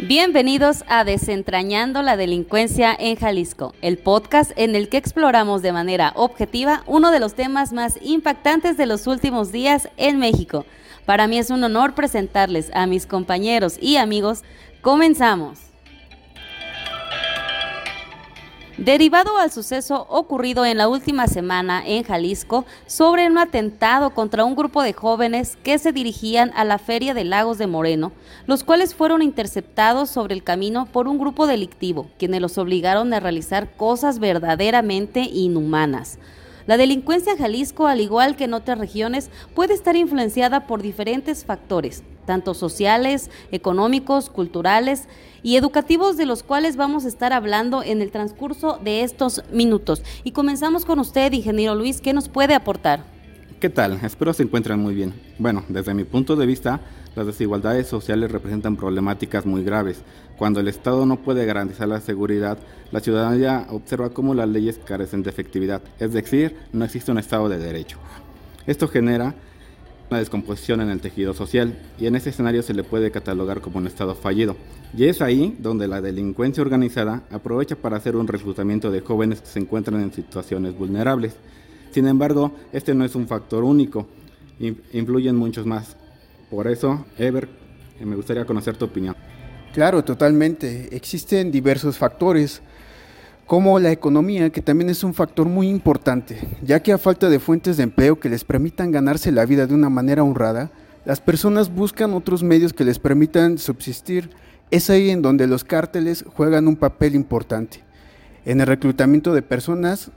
Bienvenidos a Desentrañando la Delincuencia en Jalisco, el podcast en el que exploramos de manera objetiva uno de los temas más impactantes de los últimos días en México. Para mí es un honor presentarles a mis compañeros y amigos. Comenzamos. Derivado al suceso ocurrido en la última semana en Jalisco sobre un atentado contra un grupo de jóvenes que se dirigían a la Feria de Lagos de Moreno, los cuales fueron interceptados sobre el camino por un grupo delictivo, quienes los obligaron a realizar cosas verdaderamente inhumanas. La delincuencia en Jalisco, al igual que en otras regiones, puede estar influenciada por diferentes factores, tanto sociales, económicos, culturales y educativos de los cuales vamos a estar hablando en el transcurso de estos minutos. Y comenzamos con usted, ingeniero Luis, ¿qué nos puede aportar? ¿Qué tal? Espero se encuentren muy bien. Bueno, desde mi punto de vista, las desigualdades sociales representan problemáticas muy graves. Cuando el Estado no puede garantizar la seguridad, la ciudadanía observa cómo las leyes carecen de efectividad, es decir, no existe un Estado de derecho. Esto genera una descomposición en el tejido social y en ese escenario se le puede catalogar como un Estado fallido. Y es ahí donde la delincuencia organizada aprovecha para hacer un reclutamiento de jóvenes que se encuentran en situaciones vulnerables. Sin embargo, este no es un factor único, influyen muchos más. Por eso, Ever, eh, me gustaría conocer tu opinión. Claro, totalmente. Existen diversos factores como la economía, que también es un factor muy importante, ya que a falta de fuentes de empleo que les permitan ganarse la vida de una manera honrada, las personas buscan otros medios que les permitan subsistir. Es ahí en donde los cárteles juegan un papel importante, en el reclutamiento de personas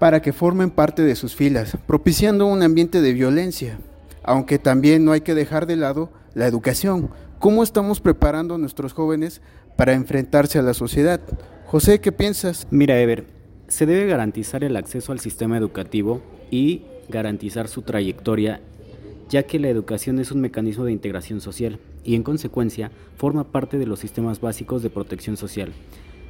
para que formen parte de sus filas, propiciando un ambiente de violencia, aunque también no hay que dejar de lado la educación. ¿Cómo estamos preparando a nuestros jóvenes para enfrentarse a la sociedad? José, ¿qué piensas? Mira, Ever, se debe garantizar el acceso al sistema educativo y garantizar su trayectoria, ya que la educación es un mecanismo de integración social y en consecuencia forma parte de los sistemas básicos de protección social.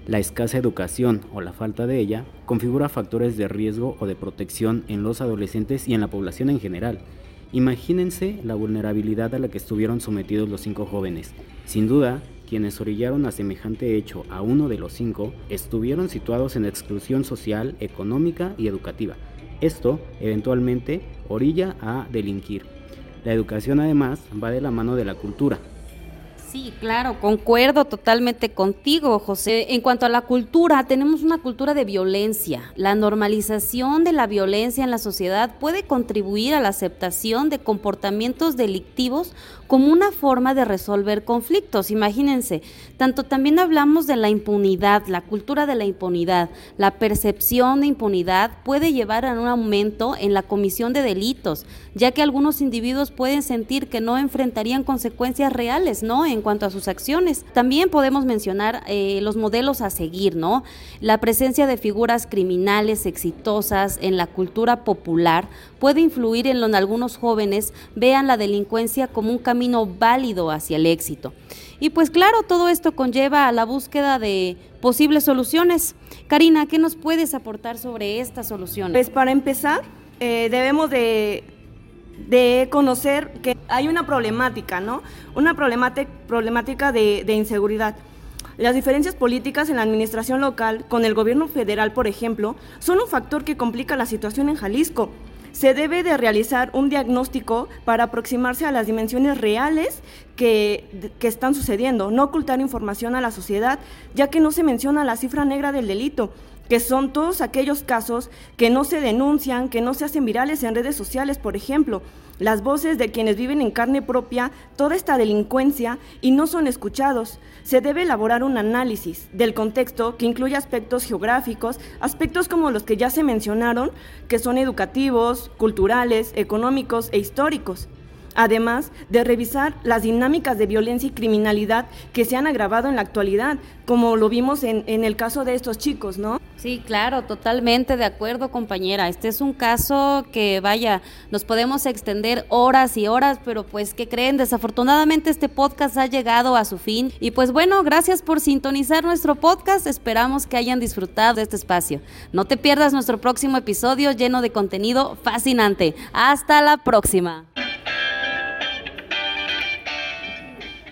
La escasa educación o la falta de ella configura factores de riesgo o de protección en los adolescentes y en la población en general. Imagínense la vulnerabilidad a la que estuvieron sometidos los cinco jóvenes. Sin duda, quienes orillaron a semejante hecho a uno de los cinco estuvieron situados en exclusión social, económica y educativa. Esto, eventualmente, orilla a delinquir. La educación además va de la mano de la cultura, Sí, claro, concuerdo totalmente contigo, José. En cuanto a la cultura, tenemos una cultura de violencia. La normalización de la violencia en la sociedad puede contribuir a la aceptación de comportamientos delictivos como una forma de resolver conflictos. Imagínense, tanto también hablamos de la impunidad, la cultura de la impunidad. La percepción de impunidad puede llevar a un aumento en la comisión de delitos, ya que algunos individuos pueden sentir que no enfrentarían consecuencias reales, ¿no? En cuanto a sus acciones. También podemos mencionar eh, los modelos a seguir, ¿no? La presencia de figuras criminales exitosas en la cultura popular puede influir en lo que algunos jóvenes vean la delincuencia como un camino válido hacia el éxito. Y pues claro, todo esto conlleva a la búsqueda de posibles soluciones. Karina, ¿qué nos puedes aportar sobre estas soluciones? Pues para empezar, eh, debemos de de conocer que hay una problemática, ¿no? Una problemática de, de, inseguridad. Las diferencias políticas en la administración local con el gobierno federal, por ejemplo, son un factor que complica la situación en Jalisco. Se debe de realizar un diagnóstico para aproximarse a las dimensiones reales que, que están sucediendo, no ocultar información a la sociedad, ya que no se menciona la cifra negra del delito que son todos aquellos casos que no se denuncian, que no se hacen virales en redes sociales, por ejemplo, las voces de quienes viven en carne propia toda esta delincuencia y no son escuchados. Se debe elaborar un análisis del contexto que incluye aspectos geográficos, aspectos como los que ya se mencionaron, que son educativos, culturales, económicos e históricos además de revisar las dinámicas de violencia y criminalidad que se han agravado en la actualidad, como lo vimos en, el caso de estos chicos, ¿no? Sí, claro, totalmente de acuerdo, compañera. Este es un caso que, vaya, nos podemos extender horas y horas, pero pues, ¿qué creen? Desafortunadamente este podcast ha llegado a su fin. Y pues bueno, gracias por sintonizar nuestro podcast. Esperamos que hayan disfrutado de este espacio. No te pierdas nuestro próximo episodio lleno de contenido fascinante. Hasta la próxima.